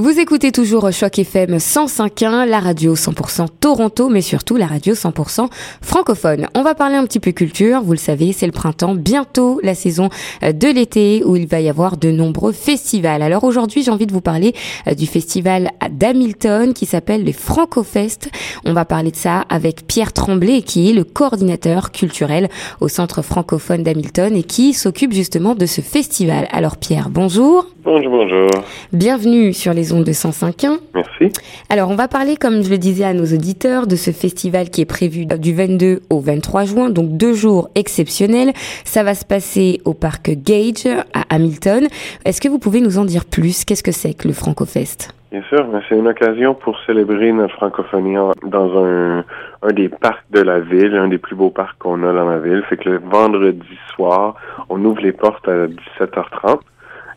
Vous écoutez toujours Choc FM 105.1, la radio 100% Toronto, mais surtout la radio 100% francophone. On va parler un petit peu culture. Vous le savez, c'est le printemps, bientôt la saison euh, de l'été où il va y avoir de nombreux festivals. Alors aujourd'hui, j'ai envie de vous parler euh, du festival d'Hamilton qui s'appelle les Francofest. On va parler de ça avec Pierre Tremblay qui est le coordinateur culturel au centre francophone d'Hamilton et qui s'occupe justement de ce festival. Alors Pierre, bonjour. Bonjour, bonjour. Bienvenue sur les ondes de 105.1. Merci. Alors, on va parler, comme je le disais à nos auditeurs, de ce festival qui est prévu du 22 au 23 juin, donc deux jours exceptionnels. Ça va se passer au parc Gage à Hamilton. Est-ce que vous pouvez nous en dire plus? Qu'est-ce que c'est que le Francofest? Bien sûr, c'est une occasion pour célébrer notre francophonie dans un, un des parcs de la ville, un des plus beaux parcs qu'on a dans la ville. Fait que le vendredi soir, on ouvre les portes à 17h30.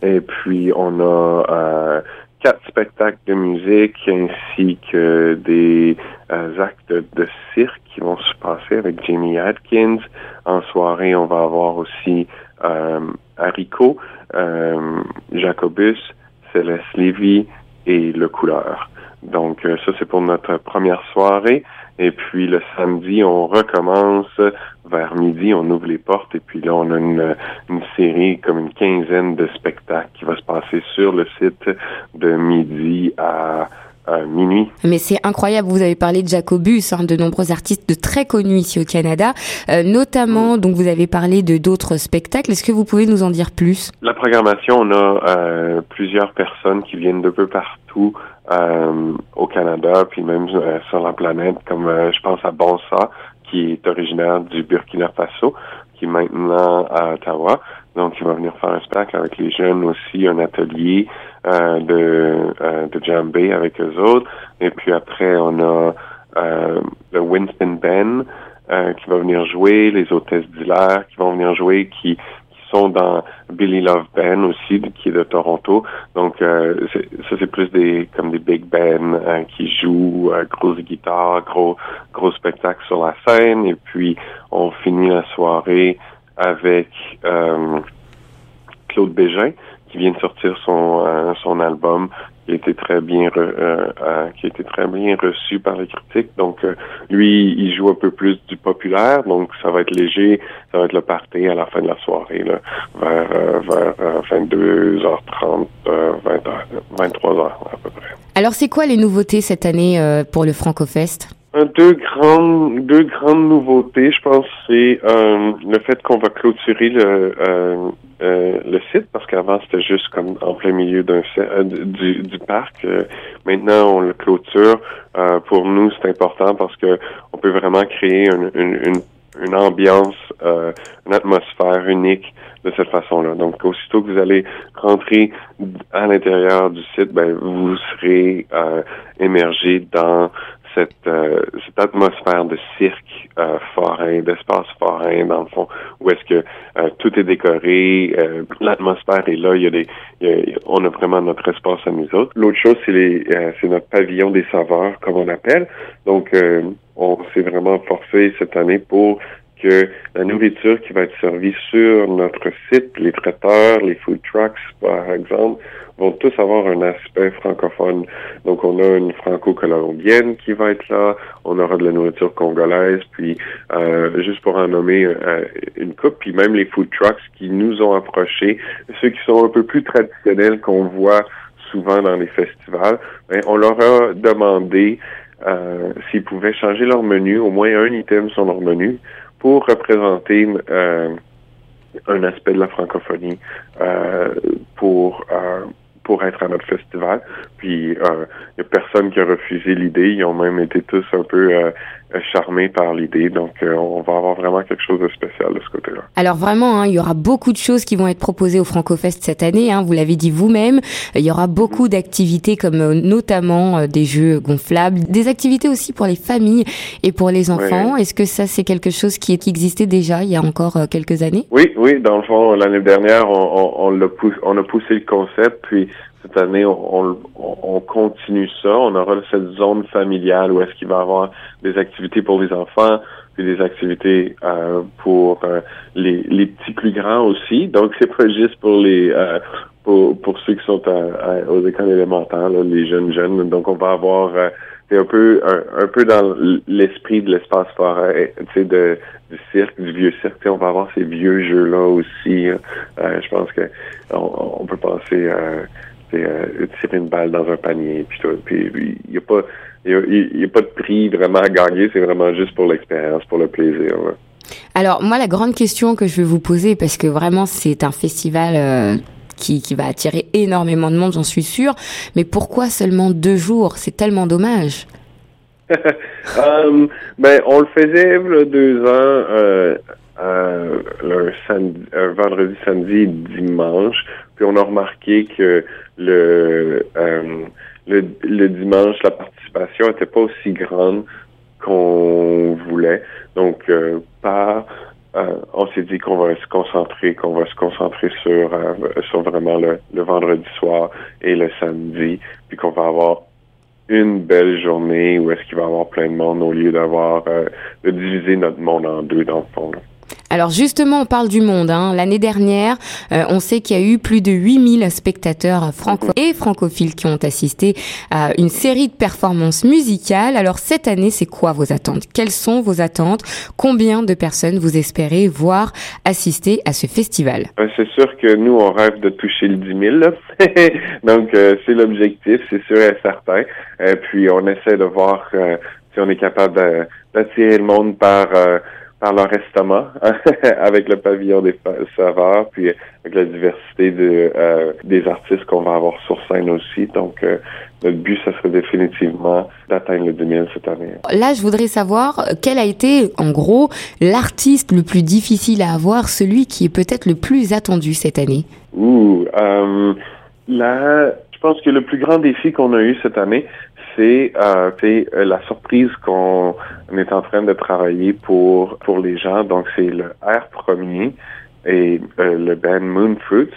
Et puis, on a euh, quatre spectacles de musique ainsi que des euh, actes de, cirque qui vont se passer avec Jamie Atkins. En soirée, on va avoir aussi euh, Haricot, euh, Jacobus, Céleste Lévy et Le Couleur. Donc, ça, c'est pour notre première soirée. Et puis le samedi, on recommence vers midi, on ouvre les portes et puis là, on a une, une série comme une quinzaine de spectacles qui va se passer sur le site de midi à minuit. Mais c'est incroyable, vous avez parlé de Jacobus, hein, de nombreux artistes de très connus ici au Canada, euh, notamment, mm. donc vous avez parlé de d'autres spectacles. Est-ce que vous pouvez nous en dire plus? La programmation, on a euh, plusieurs personnes qui viennent de peu partout euh, au Canada, puis même sur la planète, comme je pense à Bonsa, qui est originaire du Burkina Faso, qui est maintenant à Ottawa. Donc, il va venir faire un spectacle avec les jeunes aussi, un atelier euh, de, euh, de djembé avec eux autres. Et puis après, on a euh, le Winston Ben euh, qui va venir jouer, les hôtesses d'Hilaire qui vont venir jouer, qui sont dans Billy Love Ben aussi, qui est de Toronto. Donc, euh, ça, c'est plus des comme des big Ben qui jouent, grosse guitare, gros, gros spectacle sur la scène. Et puis, on finit la soirée avec euh, Claude Bégin qui vient de sortir son euh, son album qui a été très bien euh, qui a été très bien reçu par les critiques. Donc lui, il joue un peu plus du populaire, donc ça va être léger, ça va être le party à la fin de la soirée, là, vers vers 22h30, 23h à peu près. Alors c'est quoi les nouveautés cette année pour le Francofest? Deux grandes, deux grandes nouveautés, je pense, c'est euh, le fait qu'on va clôturer le, euh, euh, le site parce qu'avant c'était juste comme en plein milieu d'un du, du parc. maintenant, on le clôture. pour nous, c'est important parce que on peut vraiment créer une, une, une ambiance, une atmosphère unique de cette façon-là. Donc, aussitôt que vous allez rentrer à l'intérieur du site, ben, vous serez euh, émergé dans cette, euh, atmosphère de cirque euh, forain, d'espace forain dans le fond, où est-ce que euh, tout est décoré, euh, l'atmosphère est là, il y a des, on a vraiment notre espace à nous autres. L'autre chose, c'est les, c'est notre pavillon des saveurs, comme on appelle. Donc, on s'est vraiment forcé cette année pour la nourriture qui va être servie sur notre site, les traiteurs, les food trucks, par exemple, vont tous avoir un aspect francophone. Donc, on a une franco-colombienne qui va être là, on aura de la nourriture congolaise, puis euh, juste pour en nommer euh, une coupe, puis même les food trucks qui nous ont approchés, ceux qui sont un peu plus traditionnels qu'on voit souvent dans les festivals, ben, on leur a demandé euh, s'ils pouvaient changer leur menu, au moins un item sur leur menu, pour représenter euh, un aspect de la francophonie euh, pour euh, pour être à notre festival. Puis il euh, n'y a personne qui a refusé l'idée. Ils ont même été tous un peu euh, charmés par l'idée. Donc euh, on va avoir vraiment quelque chose de spécial de ce côté-là. Alors vraiment, hein, il y aura beaucoup de choses qui vont être proposées au Francofest cette année. Hein, vous l'avez dit vous-même. Il y aura beaucoup d'activités comme notamment des jeux gonflables, des activités aussi pour les familles et pour les enfants. Est-ce que ça c'est quelque chose qui, qui existait déjà il y a encore quelques années? Oui, oui. Dans le fond, l'année dernière, on, on, on, poussé, on a poussé le concept puis cette année, on, on, continue ça. On aura cette zone familiale où est-ce qu'il va y avoir des activités pour les enfants, puis des activités euh, pour euh, les, les petits plus grands aussi. Donc, c'est pas juste pour les euh, pour, pour ceux qui sont aux écoles élémentaires, les jeunes jeunes. Donc, on va avoir c'est un peu un, peu dans l'esprit de l'espace forêt, de du cirque, du vieux cirque. on va avoir ces vieux jeux-là aussi. Euh, je pense que on, peut penser à euh, tirer une balle dans un panier, puis Puis il n'y a pas y, a, pas de prix vraiment à gagner, c'est vraiment juste pour l'expérience, pour le plaisir. Alors moi, la grande question que je vais vous poser, parce que vraiment c'est un festival euh, qui, qui va attirer énormément de monde, j'en suis sûre. Mais pourquoi seulement deux jours? C'est tellement dommage. um, ben, on le faisait il deux ans, euh, euh, le samedi, euh, vendredi, samedi, dimanche. Puis on a remarqué que le, euh, le, dimanche, la participation était pas aussi grande qu'on voulait. Donc, euh, euh, on s'est dit qu'on va se concentrer, qu'on va se concentrer sur, euh, sur vraiment le, le, vendredi soir et le samedi, puis qu'on va avoir une belle journée où est-ce qu'il va y avoir plein de monde au lieu d'avoir euh, de diviser notre monde en deux dans le fond. Alors justement, on parle du monde. Hein. L'année dernière, euh, on sait qu'il y a eu plus de 8000 spectateurs franco et francophiles qui ont assisté à une série de performances musicales. Alors cette année, c'est quoi vos attentes? Quelles sont vos attentes? Combien de personnes vous espérez voir assister à ce festival? Euh, C'est sûr que nous, on rêve de toucher le 10 000. Donc euh, c'est l'objectif, c'est sûr et certain. Et puis on essaie de voir si on est capable d'attirer le monde par par l'enregistrement avec le pavillon des saveurs, puis avec la diversité de, euh, des artistes qu'on va avoir sur scène aussi. Donc, euh, notre but, ça serait définitivement d'atteindre le 2000 cette année. Là, je voudrais savoir euh, quel a été, en gros, l'artiste le plus difficile à avoir, celui qui est peut-être le plus attendu cette année? Ouh, euh, là, pense que le plus grand défi qu'on a eu cette année, c'est euh, euh, la surprise qu'on est en train de travailler pour pour les gens. Donc c'est le R premier et euh, le band Moonfruits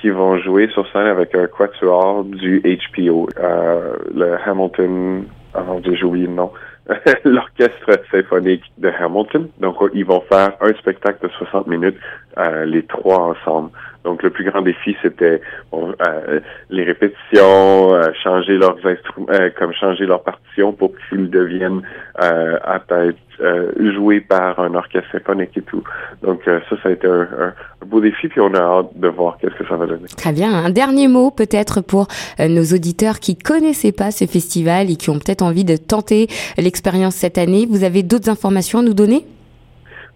qui vont jouer sur scène avec un quatuor du HBO, euh, le Hamilton. avant j'ai oublié le nom. l'orchestre symphonique de Hamilton. Donc, ils vont faire un spectacle de 60 minutes, euh, les trois ensemble. Donc, le plus grand défi, c'était euh, les répétitions, euh, changer leurs instruments, comme changer leurs partitions pour qu'ils deviennent à être joués par un orchestre symphonique et tout. Donc, ça, ça a été un, un, beau défi, puis on a hâte de voir qu'est-ce que ça va donner. Très bien. Un dernier mot, peut-être, pour nos auditeurs qui connaissaient pas ce festival et qui ont peut-être envie de tenter l'expérience cette année. Vous avez d'autres informations à nous donner?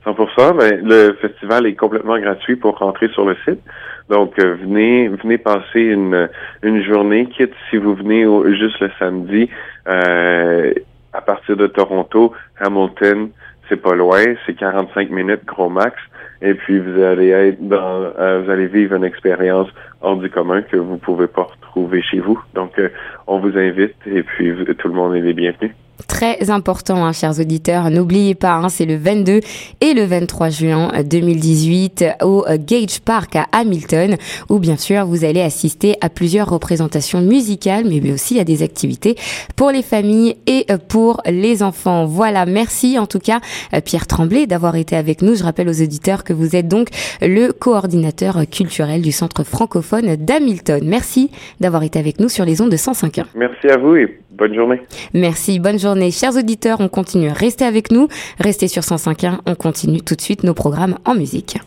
100%, mais le festival est complètement gratuit pour rentrer sur le site. Donc euh, venez venez passer une une journée, quitte si vous venez juste le samedi euh, à partir de Toronto, Hamilton, c'est pas loin, c'est 45 minutes gros max. Et puis vous allez être dans, euh, vous allez vivre une expérience hors du commun que vous pouvez pas retrouver chez vous. Donc on vous invite et puis tout le monde est les bienvenus très important, hein, chers auditeurs. N'oubliez pas, hein, c'est le 22 et le 23 juin 2018 au Gage Park à Hamilton, où bien sûr vous allez assister à plusieurs représentations musicales, mais aussi à des activités pour les familles et pour les enfants. Voilà, merci en tout cas Pierre Tremblay d'avoir été avec nous. Je rappelle aux auditeurs que vous êtes donc le coordinateur culturel du Centre francophone d'Hamilton. Merci d'avoir été avec nous sur les ondes de 105.1. Merci à vous et bonne journée. Merci, bonne journée. Chers auditeurs, on continue. Restez avec nous. Restez sur 105.1. On continue tout de suite nos programmes en musique.